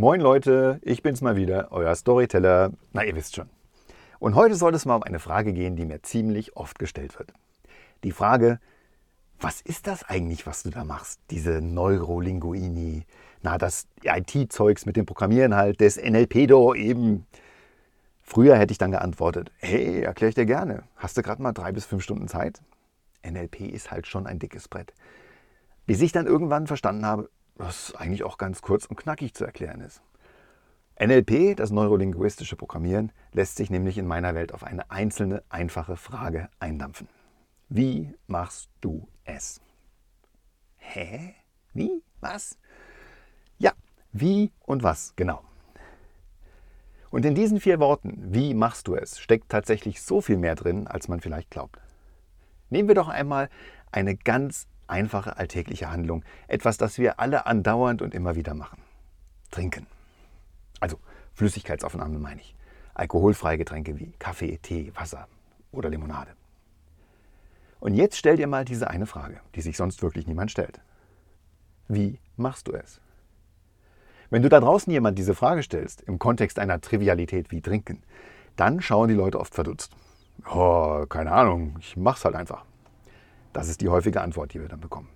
Moin Leute, ich bin's mal wieder, euer Storyteller. Na, ihr wisst schon. Und heute soll es mal um eine Frage gehen, die mir ziemlich oft gestellt wird. Die Frage, was ist das eigentlich, was du da machst? Diese Neurolinguini, na, das IT-Zeugs mit dem Programmieren halt, des NLP-Do eben. Früher hätte ich dann geantwortet, hey, erkläre ich dir gerne. Hast du gerade mal drei bis fünf Stunden Zeit? NLP ist halt schon ein dickes Brett. Bis ich dann irgendwann verstanden habe, was eigentlich auch ganz kurz und knackig zu erklären ist. NLP, das neurolinguistische Programmieren, lässt sich nämlich in meiner Welt auf eine einzelne, einfache Frage eindampfen. Wie machst du es? Hä? Wie? Was? Ja, wie und was, genau. Und in diesen vier Worten, wie machst du es, steckt tatsächlich so viel mehr drin, als man vielleicht glaubt. Nehmen wir doch einmal eine ganz einfache alltägliche Handlung. Etwas, das wir alle andauernd und immer wieder machen. Trinken. Also Flüssigkeitsaufnahme meine ich. Alkoholfreie Getränke wie Kaffee, Tee, Wasser oder Limonade. Und jetzt stell dir mal diese eine Frage, die sich sonst wirklich niemand stellt. Wie machst du es? Wenn du da draußen jemand diese Frage stellst, im Kontext einer Trivialität wie Trinken, dann schauen die Leute oft verdutzt. Oh, keine Ahnung, ich mach's halt einfach. Das ist die häufige Antwort, die wir dann bekommen.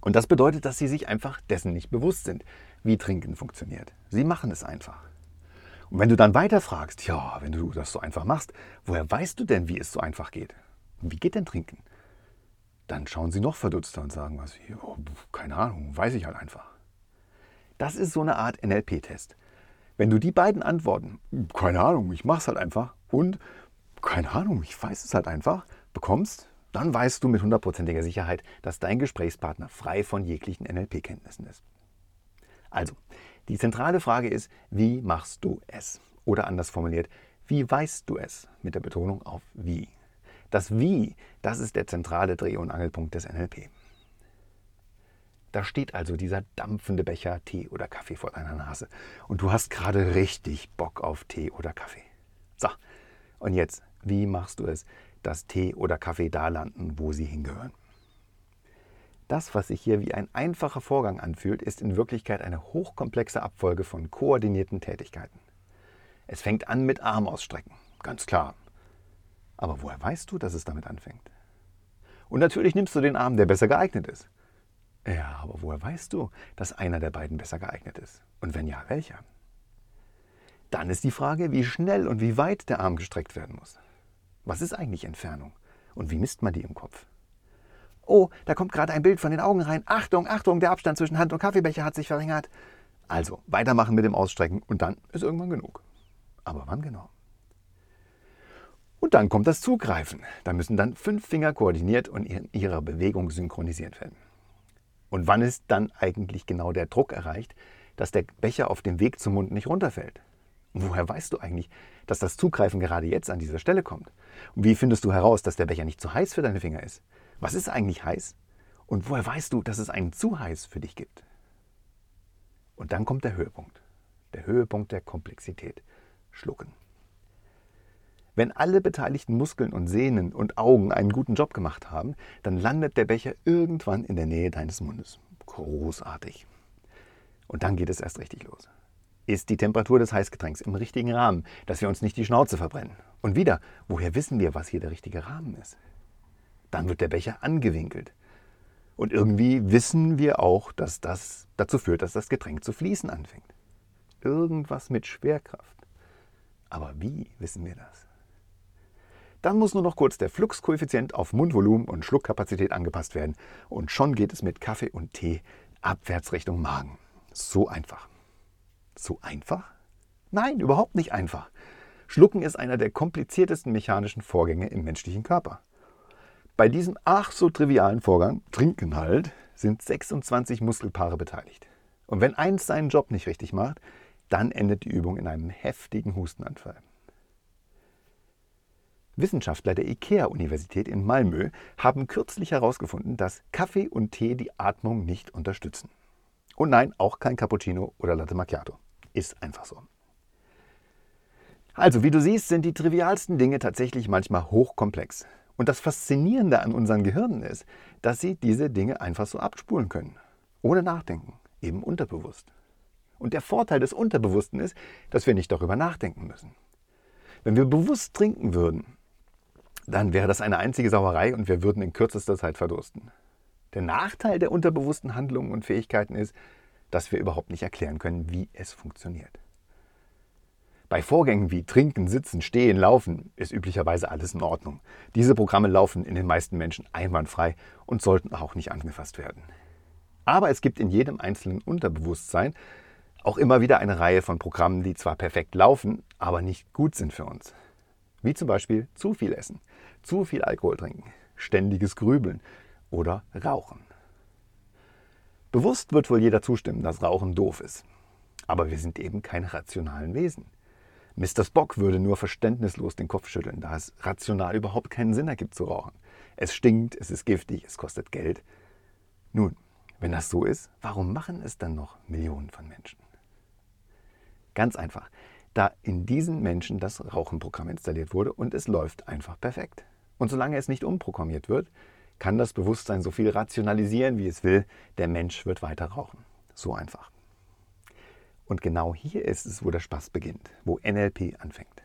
Und das bedeutet, dass sie sich einfach dessen nicht bewusst sind, wie Trinken funktioniert. Sie machen es einfach. Und wenn du dann weiter fragst, ja, wenn du das so einfach machst, woher weißt du denn, wie es so einfach geht? Wie geht denn Trinken? Dann schauen sie noch verdutzter und sagen was oh, keine Ahnung, weiß ich halt einfach. Das ist so eine Art NLP-Test. Wenn du die beiden Antworten, keine Ahnung, ich mach's halt einfach und keine Ahnung, ich weiß es halt einfach, bekommst, dann weißt du mit hundertprozentiger Sicherheit, dass dein Gesprächspartner frei von jeglichen NLP-Kenntnissen ist. Also, die zentrale Frage ist, wie machst du es? Oder anders formuliert, wie weißt du es? Mit der Betonung auf wie. Das Wie, das ist der zentrale Dreh- und Angelpunkt des NLP. Da steht also dieser dampfende Becher Tee oder Kaffee vor deiner Nase und du hast gerade richtig Bock auf Tee oder Kaffee. So, und jetzt, wie machst du es, dass Tee oder Kaffee da landen, wo sie hingehören? Das, was sich hier wie ein einfacher Vorgang anfühlt, ist in Wirklichkeit eine hochkomplexe Abfolge von koordinierten Tätigkeiten. Es fängt an mit Armausstrecken, ganz klar. Aber woher weißt du, dass es damit anfängt? Und natürlich nimmst du den Arm, der besser geeignet ist. Ja, aber woher weißt du, dass einer der beiden besser geeignet ist? Und wenn ja, welcher? Dann ist die Frage, wie schnell und wie weit der Arm gestreckt werden muss. Was ist eigentlich Entfernung? Und wie misst man die im Kopf? Oh, da kommt gerade ein Bild von den Augen rein. Achtung, Achtung, der Abstand zwischen Hand und Kaffeebecher hat sich verringert. Also, weitermachen mit dem Ausstrecken und dann ist irgendwann genug. Aber wann genau? Und dann kommt das Zugreifen. Da müssen dann fünf Finger koordiniert und in ihrer Bewegung synchronisiert werden. Und wann ist dann eigentlich genau der Druck erreicht, dass der Becher auf dem Weg zum Mund nicht runterfällt? Woher weißt du eigentlich, dass das Zugreifen gerade jetzt an dieser Stelle kommt? Und wie findest du heraus, dass der Becher nicht zu heiß für deine Finger ist? Was ist eigentlich heiß? Und woher weißt du, dass es einen zu heiß für dich gibt? Und dann kommt der Höhepunkt. Der Höhepunkt der Komplexität. Schlucken. Wenn alle beteiligten Muskeln und Sehnen und Augen einen guten Job gemacht haben, dann landet der Becher irgendwann in der Nähe deines Mundes. Großartig. Und dann geht es erst richtig los. Ist die Temperatur des Heißgetränks im richtigen Rahmen, dass wir uns nicht die Schnauze verbrennen? Und wieder, woher wissen wir, was hier der richtige Rahmen ist? Dann wird der Becher angewinkelt. Und irgendwie wissen wir auch, dass das dazu führt, dass das Getränk zu fließen anfängt. Irgendwas mit Schwerkraft. Aber wie wissen wir das? Dann muss nur noch kurz der Fluxkoeffizient auf Mundvolumen und Schluckkapazität angepasst werden und schon geht es mit Kaffee und Tee abwärts Richtung Magen. So einfach. So einfach? Nein, überhaupt nicht einfach. Schlucken ist einer der kompliziertesten mechanischen Vorgänge im menschlichen Körper. Bei diesem ach so trivialen Vorgang, Trinken halt, sind 26 Muskelpaare beteiligt. Und wenn eins seinen Job nicht richtig macht, dann endet die Übung in einem heftigen Hustenanfall. Wissenschaftler der IKEA-Universität in Malmö haben kürzlich herausgefunden, dass Kaffee und Tee die Atmung nicht unterstützen. Und nein, auch kein Cappuccino oder Latte Macchiato. Ist einfach so. Also, wie du siehst, sind die trivialsten Dinge tatsächlich manchmal hochkomplex. Und das Faszinierende an unseren Gehirnen ist, dass sie diese Dinge einfach so abspulen können. Ohne Nachdenken, eben unterbewusst. Und der Vorteil des Unterbewussten ist, dass wir nicht darüber nachdenken müssen. Wenn wir bewusst trinken würden, dann wäre das eine einzige Sauerei und wir würden in kürzester Zeit verdursten. Der Nachteil der unterbewussten Handlungen und Fähigkeiten ist, dass wir überhaupt nicht erklären können, wie es funktioniert. Bei Vorgängen wie Trinken, Sitzen, Stehen, Laufen ist üblicherweise alles in Ordnung. Diese Programme laufen in den meisten Menschen einwandfrei und sollten auch nicht angefasst werden. Aber es gibt in jedem einzelnen Unterbewusstsein auch immer wieder eine Reihe von Programmen, die zwar perfekt laufen, aber nicht gut sind für uns. Wie zum Beispiel zu viel Essen, zu viel Alkohol trinken, ständiges Grübeln oder Rauchen. Bewusst wird wohl jeder zustimmen, dass Rauchen doof ist. Aber wir sind eben keine rationalen Wesen. Mr. Spock würde nur verständnislos den Kopf schütteln, da es rational überhaupt keinen Sinn ergibt zu rauchen. Es stinkt, es ist giftig, es kostet Geld. Nun, wenn das so ist, warum machen es dann noch Millionen von Menschen? Ganz einfach, da in diesen Menschen das Rauchenprogramm installiert wurde und es läuft einfach perfekt. Und solange es nicht umprogrammiert wird, kann das Bewusstsein so viel rationalisieren, wie es will, der Mensch wird weiter rauchen. So einfach. Und genau hier ist es, wo der Spaß beginnt, wo NLP anfängt.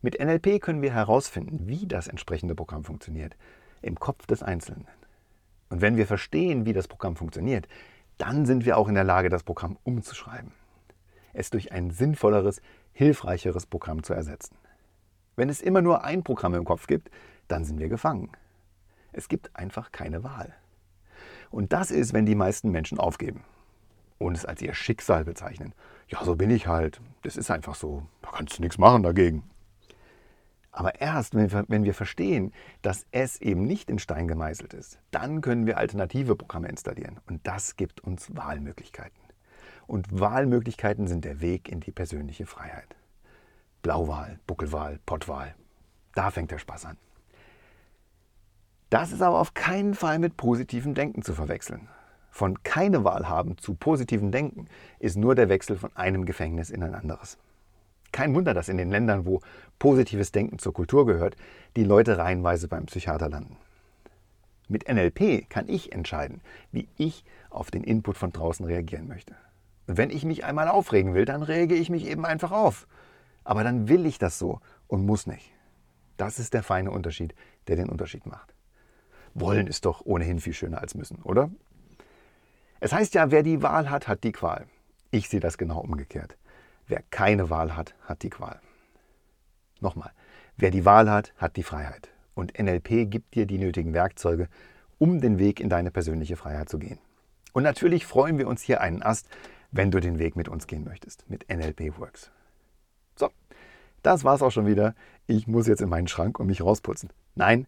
Mit NLP können wir herausfinden, wie das entsprechende Programm funktioniert, im Kopf des Einzelnen. Und wenn wir verstehen, wie das Programm funktioniert, dann sind wir auch in der Lage, das Programm umzuschreiben. Es durch ein sinnvolleres, hilfreicheres Programm zu ersetzen. Wenn es immer nur ein Programm im Kopf gibt, dann sind wir gefangen. Es gibt einfach keine Wahl. Und das ist, wenn die meisten Menschen aufgeben und es als ihr Schicksal bezeichnen. Ja, so bin ich halt. Das ist einfach so. Da kannst du nichts machen dagegen. Aber erst, wenn wir, verstehen, dass es eben nicht in Stein gemeißelt ist, dann können wir alternative Programme installieren. Und das gibt uns Wahlmöglichkeiten. Und Wahlmöglichkeiten sind der Weg in die persönliche Freiheit. Blauwahl, Buckelwahl, Pottwahl. Da fängt der Spaß an. Das ist aber auf keinen Fall mit positivem Denken zu verwechseln. Von keine Wahl haben zu positivem Denken ist nur der Wechsel von einem Gefängnis in ein anderes. Kein Wunder, dass in den Ländern, wo positives Denken zur Kultur gehört, die Leute reihenweise beim Psychiater landen. Mit NLP kann ich entscheiden, wie ich auf den Input von draußen reagieren möchte. Und wenn ich mich einmal aufregen will, dann rege ich mich eben einfach auf. Aber dann will ich das so und muss nicht. Das ist der feine Unterschied, der den Unterschied macht. Wollen ist doch ohnehin viel schöner als müssen, oder? Es heißt ja, wer die Wahl hat, hat die Qual. Ich sehe das genau umgekehrt. Wer keine Wahl hat, hat die Qual. Nochmal, wer die Wahl hat, hat die Freiheit. Und NLP gibt dir die nötigen Werkzeuge, um den Weg in deine persönliche Freiheit zu gehen. Und natürlich freuen wir uns hier einen Ast, wenn du den Weg mit uns gehen möchtest, mit NLP Works. So, das war's auch schon wieder. Ich muss jetzt in meinen Schrank und mich rausputzen. Nein,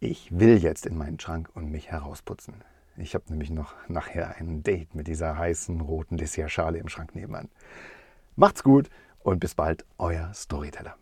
ich will jetzt in meinen Schrank und mich herausputzen. Ich habe nämlich noch nachher ein Date mit dieser heißen roten Dessertschale im Schrank nebenan. Macht's gut und bis bald, euer Storyteller.